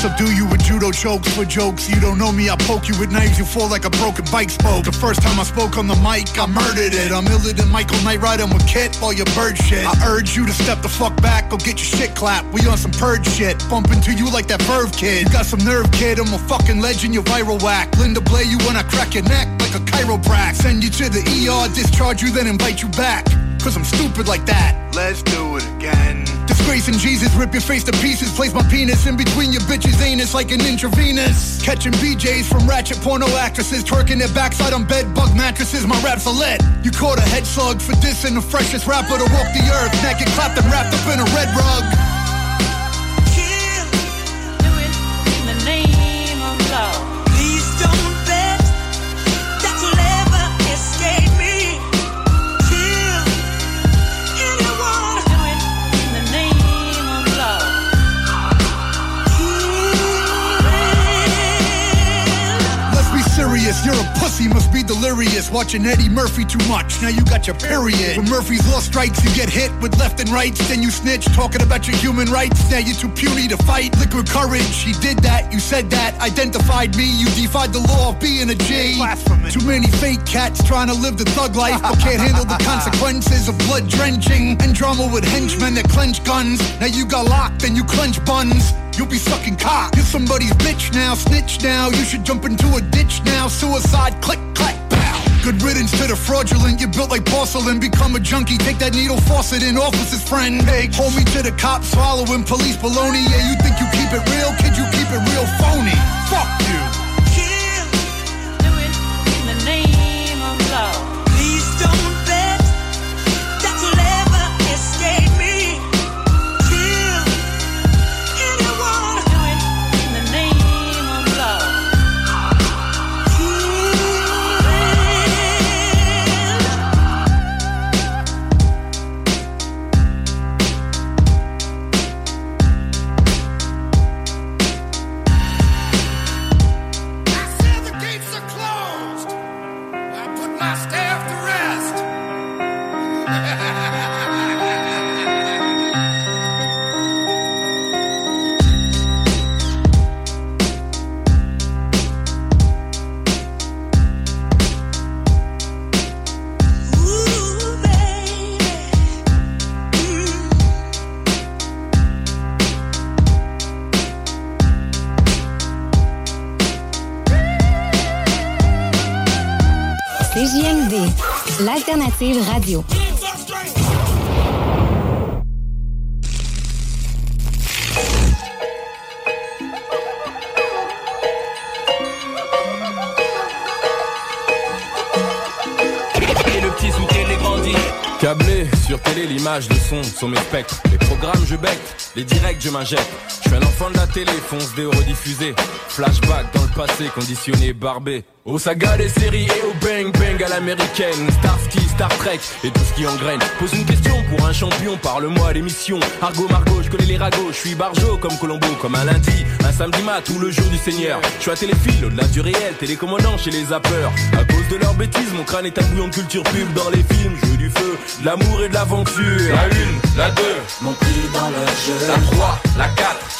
Subdue you with judo chokes for jokes. You don't know me, I poke you with knives, you fall like a broken bike spoke. The first time I spoke on the mic, I murdered it. I'm iller than Michael Knight riding with KITT, all your bird shit. I urge you to step the fuck back, go get your shit clapped. We on some purge shit, bump into you like that Verve kid. You got some nerve, kid, I'm a fucking legend, you viral whack. Linda Blair you when I crack your neck like a chiropract. Send you to the ER, discharge you, then invite you back. Cause I'm stupid like that. Let's do it again. Disgracing Jesus, rip your face to pieces. Place my penis in between your bitches' anus like an intravenous. Catching BJs from ratchet porno actresses. Twerking their backside on bed bug mattresses. My raps are lit. You caught a head slug for dissing the freshest rapper to walk the earth. Naked, clapped and wrapped up in a red rug. You're a pussy, must be delirious. Watching Eddie Murphy too much. Now you got your period. When Murphy's law strikes, you get hit with left and rights. Then you snitch, talking about your human rights. Now you're too puny to fight. Liquid courage, he did that, you said that. Identified me, you defied the law of being a G. Blasphemy. Too many fake cats trying to live the thug life, but can't handle the (laughs) consequences of blood drenching. And drama with henchmen that clench guns. Now you got locked, and you clench buns. You'll be sucking cock. You're somebody's bitch now, snitch now. You should jump into a ditch now. Suicide, click, clack, pow. Good riddance to the fraudulent. You're built like porcelain. Become a junkie. Take that needle faucet in officer's friend. Hey, hold me to the cops, swallowing police baloney. Yeah, you think you keep it real? Kid, you keep it real phony. Fuck you. L'alternative radio. Câblé sur télé, l'image, le son sont mes spectres. Les programmes, je bec, les directs, je m'injecte. Je suis un enfant de la télé, fonce des rediffusés. Flashback dans le passé, conditionné, barbé. Au saga des séries et au bang bang à l'américaine. Starsky, Star Trek et tout ce qui engraine. Pose une question pour un champion, parle-moi l'émission. Argo Margot, je connais les ragots, je suis barjo comme Colombo, comme un lundi, un samedi mat ou le jour du Seigneur. Je suis à téléphile, au-delà du réel, télécommandant chez les zappeurs. À cause de leurs bêtises, mon crâne est un bouillon de culture pub dans les films. Jeu du feu, de l'amour et de l'aventure. La une, la deux, Mon prix dans leur jeu. la trois, la quatre,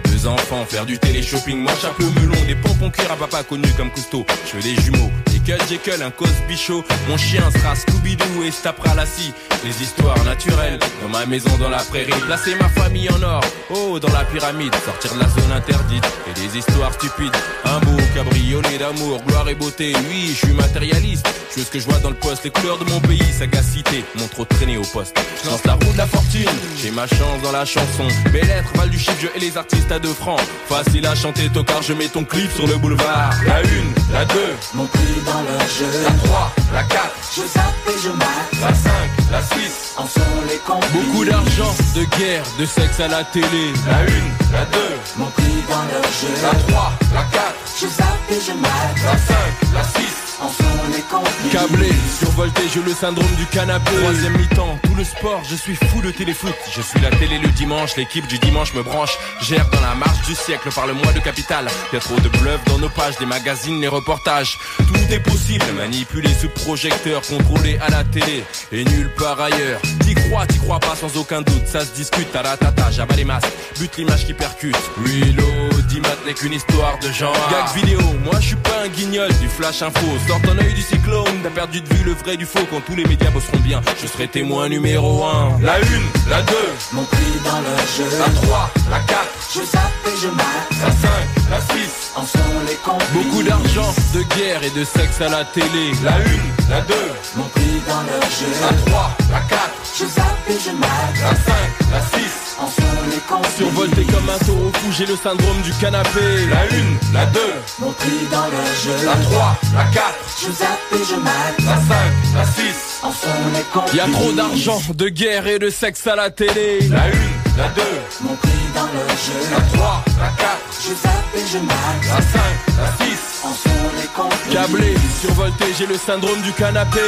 enfants, faire du télé-shopping. Moi, chape le melon, des pompons cuir à papa connu comme Cousteau. Je veux des jumeaux, Cut Jekyll, un Cosby Show. Mon chien sera Scooby-Doo et se tapera la scie. Les histoires naturelles, dans ma maison, dans la prairie. Placer ma famille en or, oh, dans la pyramide. Sortir de la zone interdite et des histoires stupides. Un beau cabriolet d'amour, gloire et beauté. Oui, je suis matérialiste. Je veux ce que je vois dans le poste, les couleurs de mon pays, sagacité. Mon trop traîné au poste. Je lance la roue de la fortune, j'ai ma chance dans la chanson. Mes lettres valent du chiffre, je et les artistes à deux francs. Facile à chanter, tocard, je mets ton clip sur le boulevard. La une, la deux, Mon prix dans leur jeu. la trois, la quatre, Je zappe et je mate. la cinq, la six. En sont les complices. Beaucoup d'argent, de guerre, de sexe à la télé. La une, la deux, Mon prix dans leur jeu. la trois, la quatre, Je zappe et je mate. la cinq, la six. En sont les complices. Câblé, survolté, j'ai le syndrome du canapé. Troisième mi-temps, tout le sport, je suis fou de téléfoot. Je suis la télé le dimanche, l'équipe du dimanche me branche. Gère dans la marche du siècle, parle-moi de capital. Y a trop de bluff dans nos pages, des magazines, les reportages. Tout est possible, manipulé sous projecteur, contrôlé à la télé et nulle part ailleurs. T'y crois, t'y crois pas sans aucun doute, ça se discute. Taratata, j'abats les masques, bute l'image qui percute. Reload, Dimat n'est qu'une histoire de genre. Gag vidéo, moi je suis pas un guignol du flash info. Sors ton œil du cyclone, t'as perdu de vue le vrai du faux. Quand tous les médias bosseront bien, je serai témoin numéro 1 La une, la deux, Mon prix dans leur jeu. la 3, la 4, Je zappe et je mate. la 5, la 6. En sont les complices. Beaucoup d'argent, de guerre et de sexe à la télé. La une, la deux, Mon prix dans leur jeu. la 3, la 4, Je zappe et je mate. la 5, la 6. En sont les complices. Survolté comme un taureau fou, j'ai le syndrome du canapé. La une, la deux, Mon prix dans leur jeu. la 3, la 4, Je zappe et je mate. la 5, la 6. En sont les complices. Y a trop d'argent, de guerre et de sexe à la télé. La une, la deux, Mon prix dans leur jeu. la 3, la 4, Je zappe et je mate. la 5, la 6. En sont les complices. Câblé, survolté, j'ai le syndrome du canapé.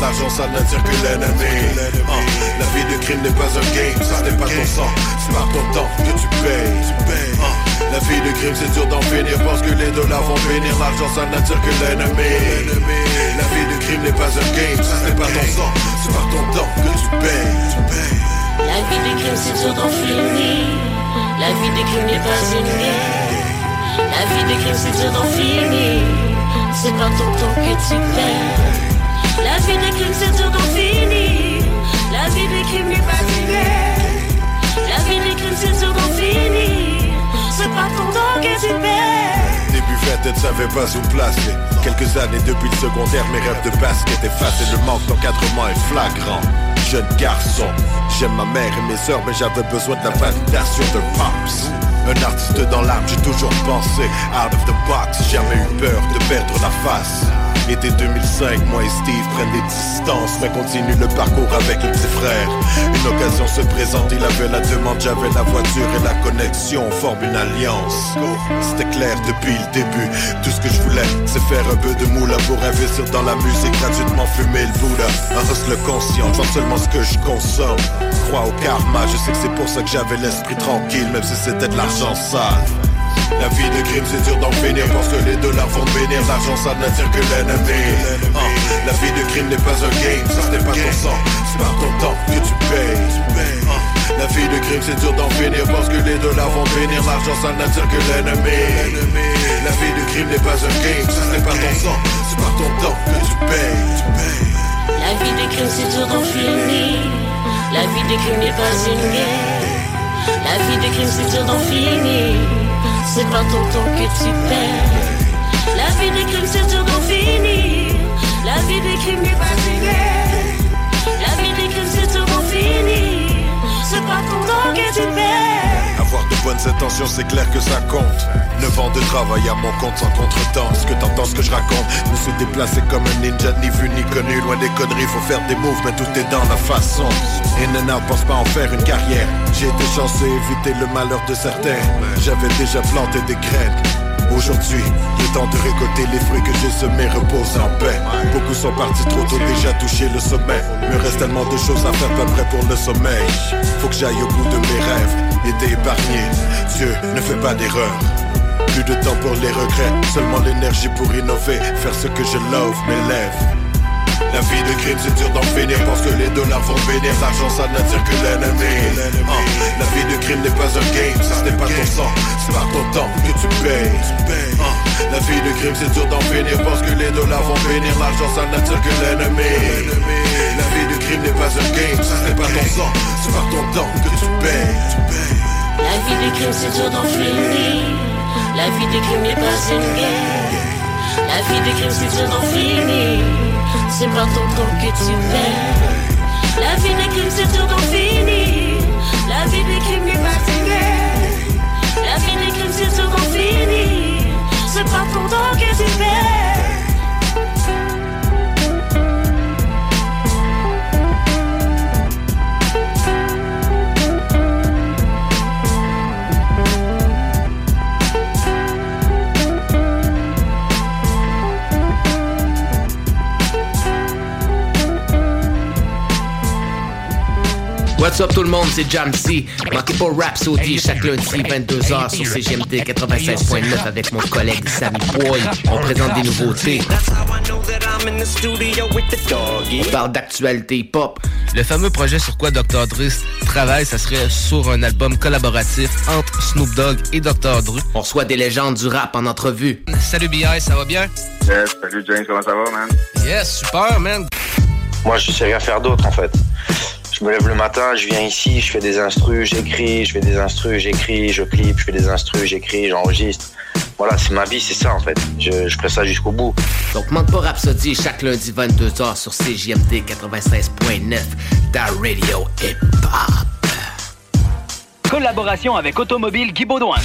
L'argent ça n'attire que l'ennemi La vie de crime n'est pas un game, ça n'est pas ton sang C'est par ton temps que tu payes Ah, La vie de crime c'est dur d'en finir parce que les dollars vont venir L'argent ça n'attire que l'ennemi La vie de crime n'est pas un game, ça n'est pas ton sang C'est par ton temps que tu payes La vie des crimes, c'est dur d'en finir. La vie des crimes n'est pas une guerre. La vie des crimes, c'est dur d'en finir. C'est pas ton temps que tu perds. La vie des crimes, c'est d'en finir. La vie des crimes n'est pas guerre. La vie des crimes, c'est d'en finir. C'est pas ton temps que tu perds. Début vingtaine, ne savais pas où placer Quelques années depuis le secondaire, mes rêves de basket effacés Le manque d'encadrement est flagrant Jeune garçon, j'aime ma mère et mes sœurs Mais j'avais besoin de la validation de Pops Un artiste dans l'âme, j'ai toujours pensé Out of the box, jamais eu peur de perdre la face Été 2005, moi et Steve prennent des distances Mais continuent le parcours avec le petit frère Une occasion se présente, il avait la demande J'avais la voiture et la connexion, on forme une alliance. C'était clair depuis le début Tout ce que je voulais, c'est faire un peu de moula Pour investir dans la musique, gratuitement fumer le Bouddha Un hustle conscient, vois seulement ce que je consomme. Crois au karma, je sais que c'est pour ça que j'avais l'esprit tranquille Même si c'était de l'argent sale la vie de crime c'est dur d'en finir. Parce que les dollars vont bénir L'argent ça n'attire que l'ennemi La vie de crime n'est pas un game, ça ce n'est pas ton sang. C'est par ton temps que tu payes. Ah, La vie de crime c'est dur d'en finir. Parce que les dollars vont bénir L'argent ça n'attire que l'ennemi La vie de crime n'est pas un game, ça n'est pas ton sang. C'est par ton temps que tu payes. La vie des crimes c'est dur d'en finir. La vie des crimes n'est pas une guerre La vie des crimes c'est dur d'en finir C'est pas ton temps que tu perds. La vie des crimes c'est dur d'en finir. La vie des crimes n'est pas guerre La vie des crimes c'est dur d'en finir. C'est pas ton temps que tu perds Avoir de bonnes intentions, c'est clair que ça compte. 9 ans de travail à mon compte sans contretemps. Ce que t'entends, ce que je raconte. Je me suis déplacé comme un ninja, ni vu ni connu. Loin des conneries, faut faire des moves, mais tout est dans la façon. And out, pense pas en faire une carrière. J'ai été chanceux, éviter le malheur de certains. J'avais déjà planté des graines. Aujourd'hui, il est temps de récolter les fruits que j'ai semés, repose en paix. Beaucoup sont partis trop tôt, déjà touché le sommet. Me reste tellement de choses à faire, pas prêt pour le sommeil. Faut que j'aille au bout de mes rêves, et épargné. Dieu ne fait pas d'erreur. Plus de temps pour les regrets, seulement l'énergie pour innover, faire ce que je love, mes lèvres. La vie de crime c'est dur d'en finir parce que les dollars vont bénir L'argent ça n'attire que l'ennemi. Ah, La vie de crime n'est pas un game, ça ce n'est pas ton sang. C'est par ton temps que tu payes. Ah, La vie de crime c'est dur d'en finir parce que les dollars vont bénir L'argent ça n'attire que l'ennemi. La vie de crime n'est pas un game, ça ce n'est pas ton sang. C'est par ton temps que tu payes. La vie des crimes c'est dur d'en finir. La vie des crimes n'est pas une guerre La vie des crimes c'est dur d'en finir c'est maintenant que tu m'aimes. La vie n'est qu'une saison finie La vie n'est qu'une imaginaire. La vie n'est qu'une saison finie C'est pas ton temps que tu m'aimes. What's up tout le monde, c'est Jamsey. Manquez pas Rhapsody chaque lundi 22h sur CGMD 96.9 avec mon collègue Sammy Boy. On présente des nouveautés. On parle d'actualité pop. Le fameux projet sur quoi Dr. Dre travaille, ça serait sur un album collaboratif entre Snoop Dogg et Dr. Dre. On reçoit des légendes du rap en entrevue. Salut BI, ça va bien? Yes, salut James, comment ça va, man? Yes, super, man. Moi, je sais rien faire d'autre, en fait. Je me lève le matin, je viens ici, je fais des instrus, j'écris, je fais des instrus, j'écris, je clip, je fais des instrus, j'écris, j'enregistre. Voilà, c'est ma vie, c'est ça, en fait. Je, je ferai ça jusqu'au bout. Donc manque pas Rhapsody chaque lundi 22h sur CJMD 96.9, ta radio hip-hop. Collaboration avec Automobile Guy Baudouin.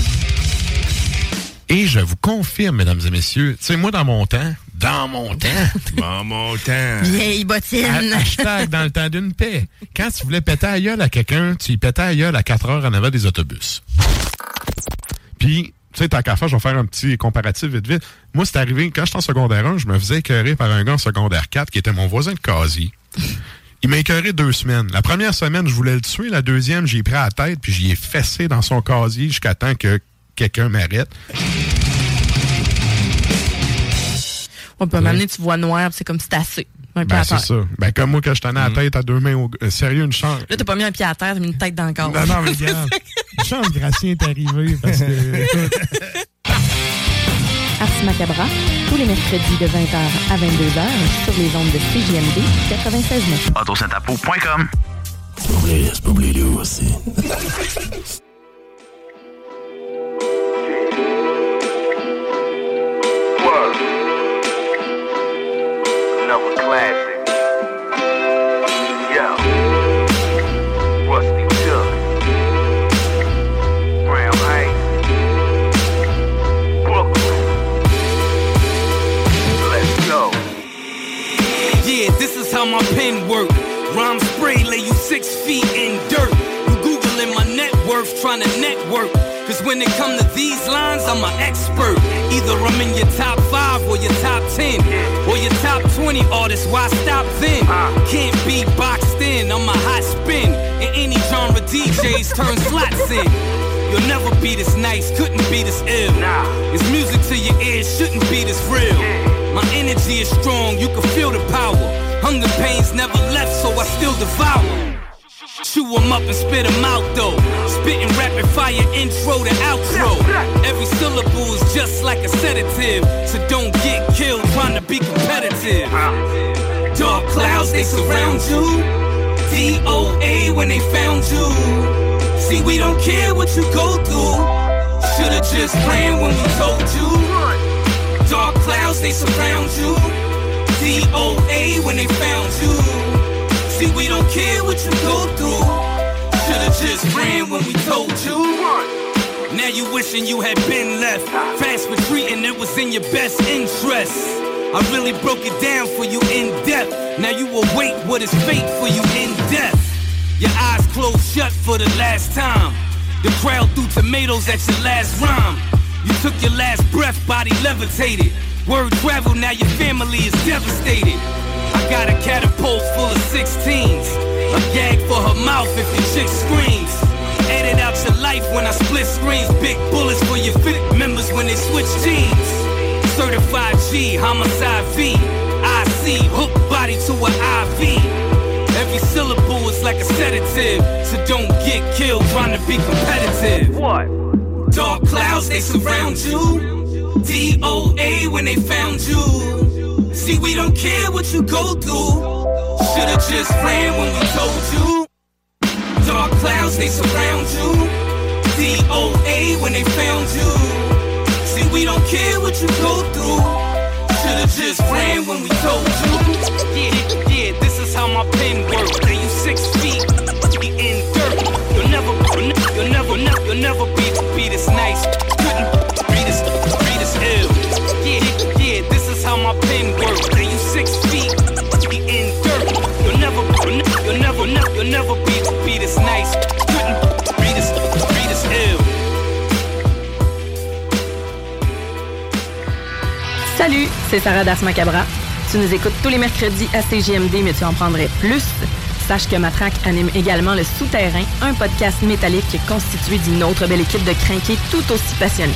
Et je vous confirme, mesdames et messieurs, tu sais, moi, dans mon temps, dans mon temps, (laughs) dans mon temps... Vieille bottine. Ha- Hashtag dans le temps d'une paix. Quand tu voulais péter à gueule à quelqu'un, tu y pétais à gueule à 4 heures en avant des autobus. Puis, tu sais, tant qu'à faire, je vais faire un petit comparatif vite vite. Moi, c'est arrivé, quand j'étais en secondaire 1, je me faisais écœurer par un gars en secondaire 4 qui était mon voisin de casier. Il m'a écœuré deux semaines. La première semaine, je voulais le tuer. La deuxième, j'ai pris à la tête puis j'y ai fessé dans son casier jusqu'à temps que quelqu'un m'arrête. On peut m'amener, tu vois noir, puis c'est comme si t'as assez. Ben, c'est ça. Ben, comme moi, quand je tenais la tête à deux mains, au... euh, sérieux, une chance. Là, t'as pas mis un pied à terre, t'as mis une tête dans le corps. Non, non, mais regarde. (laughs) Une chance, Gracien est arrivé parce que, Ars Macabra, tous les mercredis de 20h à 22h sur les ondes de CJMD 96.9. Autosyntapo.com C'est pas oublié, c'est pas oublié lui aussi. I'm an expert. Either I'm in your top five or your top ten. Or your top 20 artists, why stop then? Can't be boxed in, I'm a hot spin. In any genre, DJs turn slots in. You'll never be this nice, couldn't be this ill. It's music to your ears, shouldn't be this real. My energy is strong, you can feel the power. Hunger pains never left, so I still devour. Chew 'em up and spit 'em out though. Spitting rapid fire intro to outro. Every syllable is just like a sedative. So don't get killed trying to be competitive. Dark clouds, they surround you. DOA when they found you. See, we don't care what you go through. Should've just planned when we told you. Dark clouds, they surround you. DOA when they found you. See, we don't care what you go through. Should've just ran when we told you. Now you wishing you had been left. Fast retreating, it was in your best interest. I really broke it down for you in depth. Now you await what is fate for you in death. Your eyes closed shut for the last time. The crowd threw tomatoes at your last rhyme. You took your last breath, body levitated. Word travel, now your family is devastated. I got a catapult full of 16s. A gag for her mouth if your chick screams. Edit out your life when I split screens. Big bullets for your fit members when they switch teams. Certified G, homicide V. IC, hook body to an IV. Every syllable is like a sedative. So don't get killed trying to be competitive. What? Dark clouds, they surround you. DOA when they found you. See, we don't care what you go through. Should've just ran when we told you. Dark clouds, they surround you. DOA when they found you. See, we don't care what you go through. Should've just ran when we told you. Yeah, yeah, this is how my pen works. Now you six feet in dirt. You'll never, you'll never, never, you'll never be, be this nice. Salut, c'est Sarah Das Macabra. Tu nous écoutes tous les mercredis à CGMD, mais tu en prendrais plus. Sache que Matraque anime également Le Souterrain, un podcast métallique constitué d'une autre belle équipe de crinqués tout aussi passionnés.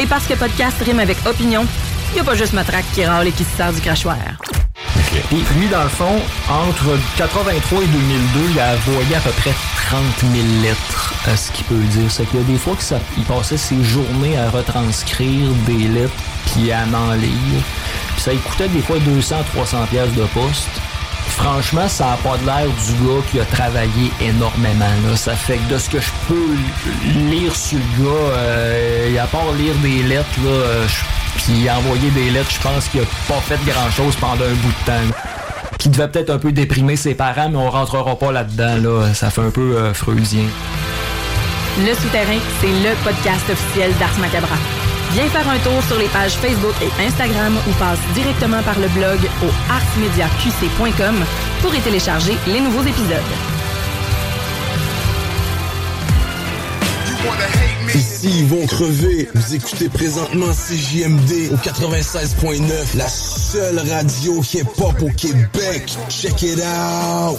Et parce que podcast rime avec opinion, il n'y a pas juste Matraque qui râle et qui se sert du crachoir. Puis lui, dans le fond, entre 83 et 2002, il a envoyé à peu près 30 000 lettres, à ce qu'il peut dire. C'est qu'il y a des fois qu'il passait ses journées à retranscrire des lettres puis à en lire. Puis ça lui coûtait des fois 200 300 pièces de poste. Franchement, ça n'a pas de l'air du gars qui a travaillé énormément. Là. Ça fait que de ce que je peux lire sur le gars, euh, à part lire des lettres, là, euh, puis envoyer des lettres, je pense qu'il a pas fait grand-chose pendant un bout de temps. Qui devait peut-être un peu déprimer ses parents, mais on rentrera pas là-dedans. Là. Ça fait un peu euh, freudien. Le Souterrain, c'est le podcast officiel d'Ars Macabra. Viens faire un tour sur les pages Facebook et Instagram ou passe directement par le blog au arsmediaqc.com pour y télécharger les nouveaux épisodes. Ici, ils vont crever. Vous écoutez présentement CJMD au 96.9, la seule radio hip-hop au Québec. Check it out.